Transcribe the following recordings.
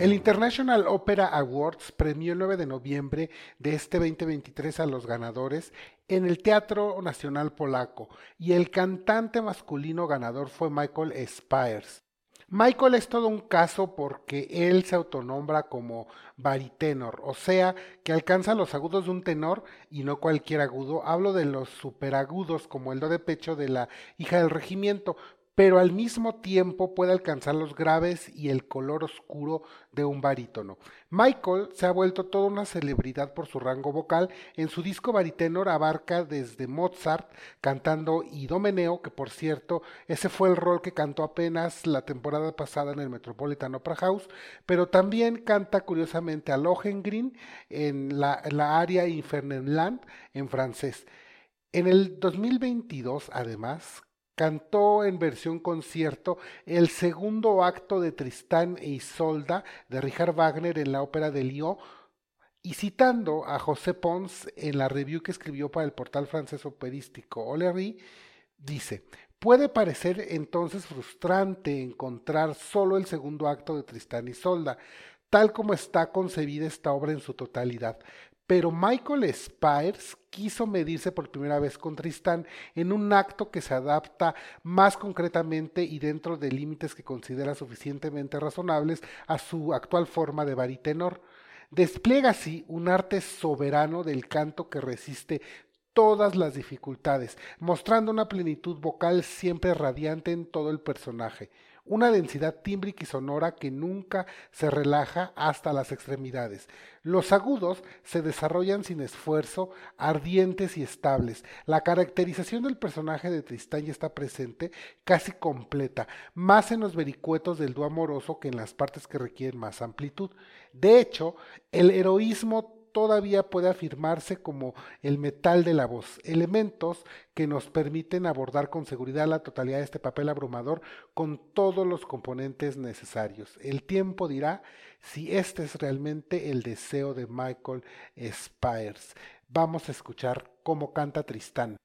El International Opera Awards premió el 9 de noviembre de este 2023 a los ganadores en el Teatro Nacional Polaco y el cantante masculino ganador fue Michael Spires. Michael es todo un caso porque él se autonombra como baritenor, o sea, que alcanza los agudos de un tenor y no cualquier agudo. Hablo de los superagudos como el do de pecho de la hija del regimiento, pero al mismo tiempo puede alcanzar los graves y el color oscuro de un barítono. Michael se ha vuelto toda una celebridad por su rango vocal. En su disco baritenor abarca desde Mozart cantando Idomeneo, que por cierto, ese fue el rol que cantó apenas la temporada pasada en el Metropolitan Opera House, pero también canta curiosamente a Lohengrin en la, la aria Infernenland en francés. En el 2022, además, cantó en versión concierto el segundo acto de Tristán e Isolda de Richard Wagner en la ópera de Lyon y citando a José Pons en la review que escribió para el portal francés operístico Olery, dice, puede parecer entonces frustrante encontrar solo el segundo acto de Tristán y Isolda, tal como está concebida esta obra en su totalidad, pero Michael Spires quiso medirse por primera vez con Tristán en un acto que se adapta más concretamente y dentro de límites que considera suficientemente razonables a su actual forma de baritenor. Despliega así un arte soberano del canto que resiste todas las dificultades, mostrando una plenitud vocal siempre radiante en todo el personaje una densidad tímbrica y sonora que nunca se relaja hasta las extremidades. Los agudos se desarrollan sin esfuerzo, ardientes y estables. La caracterización del personaje de Tristán ya está presente, casi completa, más en los vericuetos del dúo amoroso que en las partes que requieren más amplitud. De hecho, el heroísmo todavía puede afirmarse como el metal de la voz, elementos que nos permiten abordar con seguridad la totalidad de este papel abrumador con todos los componentes necesarios. El tiempo dirá si este es realmente el deseo de Michael Spires. Vamos a escuchar cómo canta Tristán.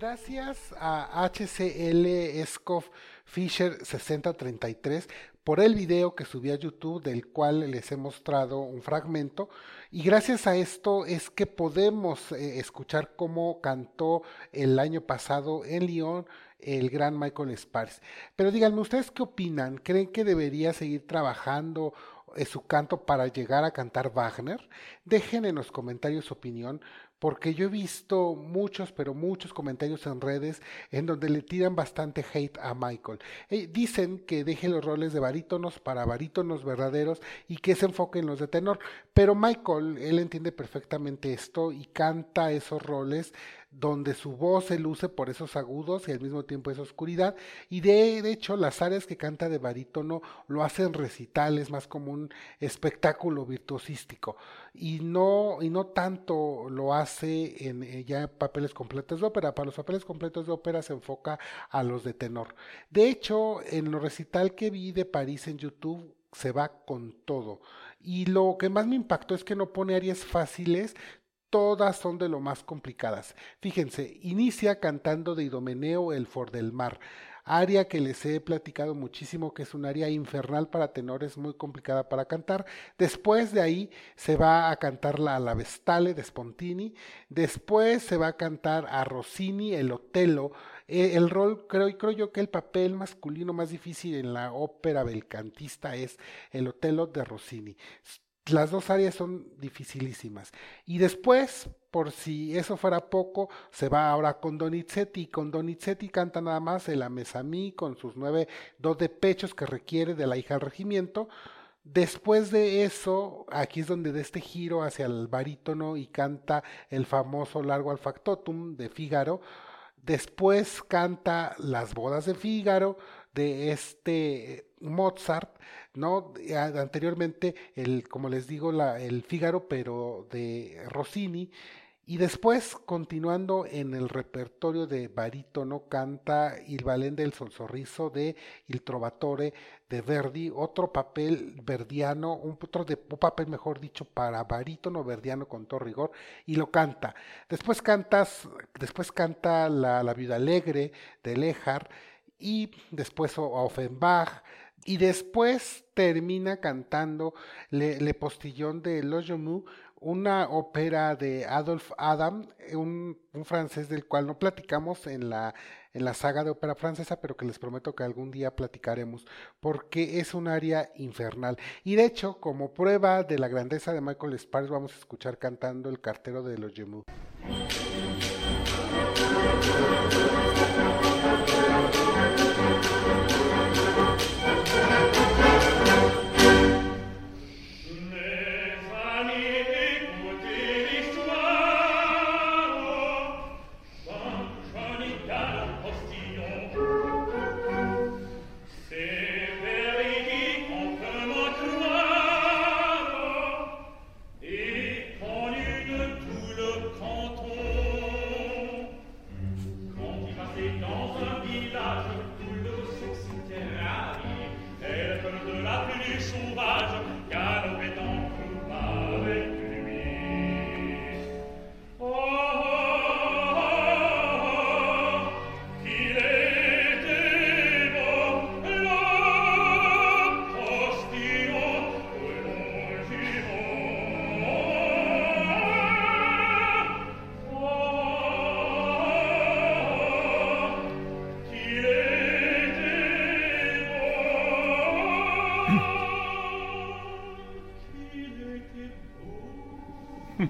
Gracias a HCL Escoff Fisher 6033 por el video que subí a YouTube del cual les he mostrado un fragmento y gracias a esto es que podemos eh, escuchar cómo cantó el año pasado en Lyon el gran Michael Sparks. Pero díganme, ¿ustedes qué opinan? ¿Creen que debería seguir trabajando en su canto para llegar a cantar Wagner? Dejen en los comentarios su opinión porque yo he visto muchos, pero muchos comentarios en redes en donde le tiran bastante hate a Michael. Eh, dicen que deje los roles de barítonos para barítonos verdaderos y que se enfoque en los de tenor, pero Michael, él entiende perfectamente esto y canta esos roles donde su voz se luce por esos agudos y al mismo tiempo esa oscuridad. Y de, hecho, las áreas que canta de barítono lo hacen recitales, más como un espectáculo virtuosístico. Y no, y no tanto lo hace en eh, ya papeles completos de ópera. Para los papeles completos de ópera se enfoca a los de tenor. De hecho, en lo recital que vi de París en YouTube, se va con todo. Y lo que más me impactó es que no pone áreas fáciles, todas son de lo más complicadas. Fíjense, inicia cantando de Idomeneo el For del Mar, área que les he platicado muchísimo que es un área infernal para tenores, muy complicada para cantar. Después de ahí se va a cantar la, la Vestale de Spontini, después se va a cantar a Rossini el Otelo, eh, el rol, creo, creo yo que el papel masculino más difícil en la ópera belcantista es el Otelo de Rossini las dos áreas son dificilísimas. Y después, por si eso fuera poco, se va ahora con Donizetti. Con Donizetti canta nada más el Amesamí con sus nueve dos de pechos que requiere de la hija del regimiento. Después de eso, aquí es donde da este giro hacia el barítono y canta el famoso largo al factotum de Fígaro. Después canta las bodas de Fígaro de este Mozart ¿no? Anteriormente, el, como les digo, la, el Fígaro, pero de Rossini. Y después, continuando en el repertorio de barítono, canta Il Balén del Sonsorriso de Il Trovatore de Verdi, otro papel verdiano, un, otro de, un papel, mejor dicho, para barítono verdiano con todo rigor, y lo canta. Después cantas, después canta La, la Viuda Alegre de Lehar, y después Offenbach, y después termina cantando Le, Postillon de Lojomu, una ópera de Adolphe Adam, un, un, francés del cual no platicamos en la, en la saga de ópera francesa, pero que les prometo que algún día platicaremos, porque es un área infernal. Y de hecho, como prueba de la grandeza de Michael Sparks, vamos a escuchar cantando el cartero de Lojomu.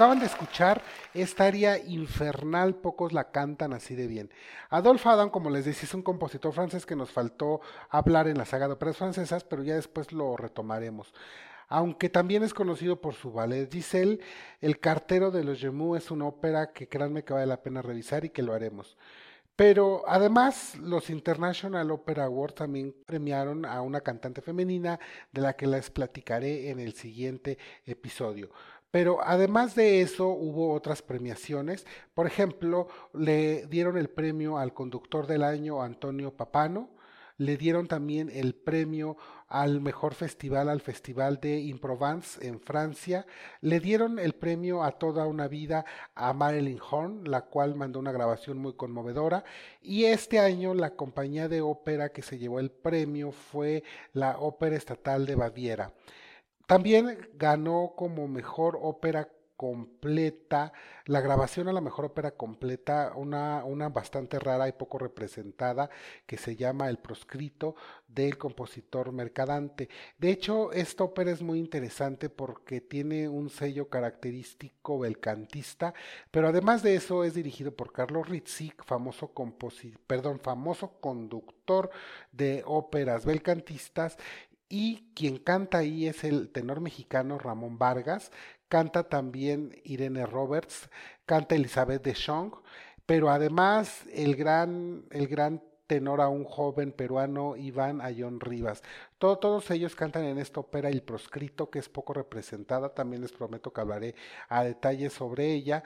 acaban de escuchar, esta área infernal pocos la cantan así de bien. Adolphe Adam, como les decía, es un compositor francés que nos faltó hablar en la saga de óperas francesas, pero ya después lo retomaremos. Aunque también es conocido por su ballet Giselle, El cartero de los Gemou es una ópera que créanme que vale la pena revisar y que lo haremos. Pero además los International Opera Awards también premiaron a una cantante femenina de la que les platicaré en el siguiente episodio. Pero además de eso hubo otras premiaciones. Por ejemplo, le dieron el premio al conductor del año Antonio Papano. Le dieron también el premio al mejor festival, al Festival de Improvence en Francia. Le dieron el premio a toda una vida a Marilyn Horn, la cual mandó una grabación muy conmovedora. Y este año la compañía de ópera que se llevó el premio fue la Ópera Estatal de Baviera. También ganó como mejor ópera completa, la grabación a la mejor ópera completa, una, una bastante rara y poco representada, que se llama El proscrito del compositor Mercadante. De hecho, esta ópera es muy interesante porque tiene un sello característico belcantista, pero además de eso es dirigido por Carlos Rizzi, famoso, perdón, famoso conductor de óperas belcantistas y quien canta ahí es el tenor mexicano Ramón Vargas, canta también Irene Roberts, canta Elizabeth de Chong, pero además el gran, el gran tenor a un joven peruano Iván Ayón Rivas. todos ellos cantan en esta ópera El Proscrito, que es poco representada, también les prometo que hablaré a detalle sobre ella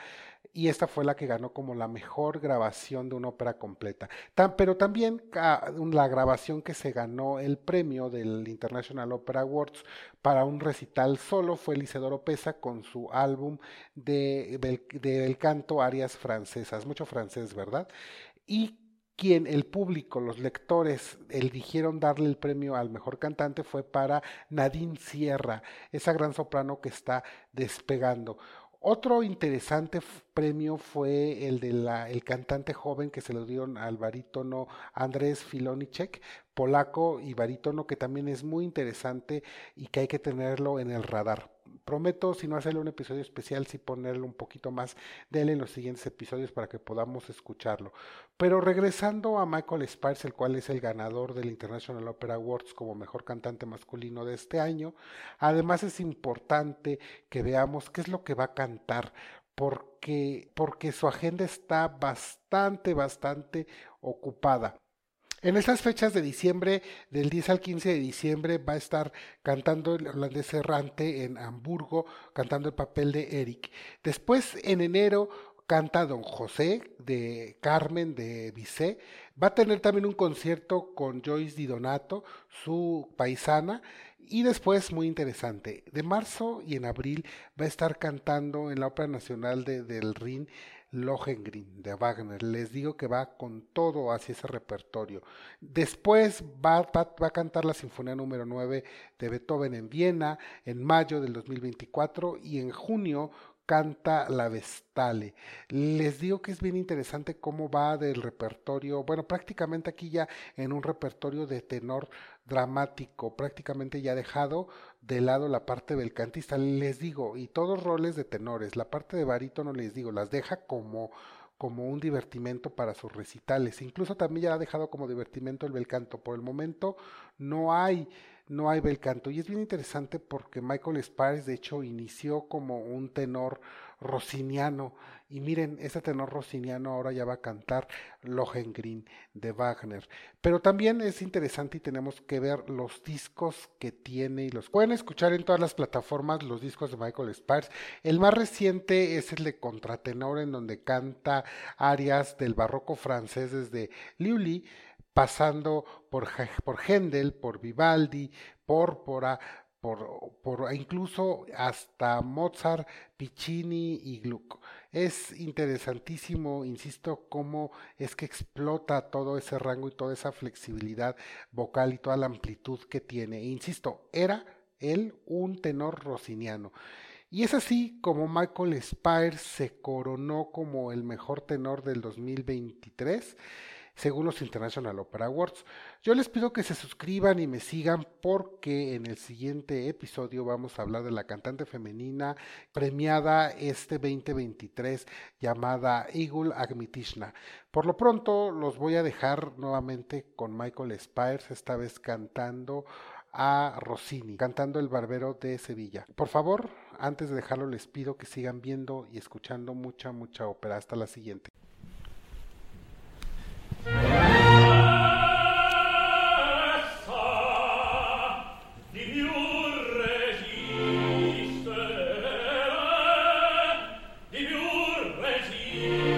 y esta fue la que ganó como la mejor grabación de una ópera completa. pero también la grabación que se ganó el premio del International Opera Awards para un recital solo fue Isidoro Pesa con su álbum de, del canto Arias Francesas, mucho francés, ¿verdad? Y quien el público, los lectores, eligieron darle el premio al mejor cantante fue para Nadine Sierra, esa gran soprano que está despegando. Otro interesante premio fue el del el cantante joven que se lo dieron al barítono Andrés Filonichek, polaco y barítono que también es muy interesante y que hay que tenerlo en el radar prometo, si no hacerle un episodio especial, sí ponerle un poquito más de él en los siguientes episodios para que podamos escucharlo. Pero regresando a Michael Spice, el cual es el ganador del International Opera Awards como mejor cantante masculino de este año, además es importante que veamos qué es lo que va a cantar. Porque, porque su agenda está bastante, bastante ocupada. En estas fechas de diciembre, del 10 al 15 de diciembre, va a estar cantando el holandés errante en Hamburgo, cantando el papel de Eric. Después, en enero, canta Don José de Carmen de Bizet. Va a tener también un concierto con Joyce Di Donato, su paisana. Y después, muy interesante, de marzo y en abril va a estar cantando en la Ópera Nacional de, del Rin Lohengrin de Wagner. Les digo que va con todo hacia ese repertorio. Después va, va, a cantar la Sinfonía número 9 de Beethoven en Viena en mayo del 2024 y en junio canta la Vestale. Les digo que es bien interesante cómo va del repertorio, bueno, prácticamente aquí ya en un repertorio de tenor dramático, prácticamente ya dejado de lado la parte del cantista, les digo, y todos roles de tenores, la parte de barítono les digo, las deja como como un divertimento para sus recitales. Incluso también ya ha dejado como divertimento el bel canto. Por el momento no hay no hay bel canto. Y es bien interesante porque Michael Spires, de hecho, inició como un tenor rossiniano. Y miren, ese tenor rossiniano ahora ya va a cantar Lohengrin de Wagner. Pero también es interesante y tenemos que ver los discos que tiene y los pueden escuchar en todas las plataformas los discos de Michael Spires. El más reciente es el de Contratenor en donde canta arias del barroco francés desde Liuli pasando por, por Händel, por Vivaldi, Pórpora, por, por, incluso hasta Mozart, Piccini y Gluck. Es interesantísimo, insisto, cómo es que explota todo ese rango y toda esa flexibilidad vocal y toda la amplitud que tiene. E insisto, era él un tenor rossiniano. Y es así como Michael Spire se coronó como el mejor tenor del 2023 según los International Opera Awards. Yo les pido que se suscriban y me sigan porque en el siguiente episodio vamos a hablar de la cantante femenina premiada este 2023 llamada Igul Agmitishna. Por lo pronto los voy a dejar nuevamente con Michael Spires, esta vez cantando a Rossini, cantando El Barbero de Sevilla. Por favor, antes de dejarlo les pido que sigan viendo y escuchando mucha, mucha ópera. Hasta la siguiente. Yeah.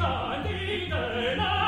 咱的得儿。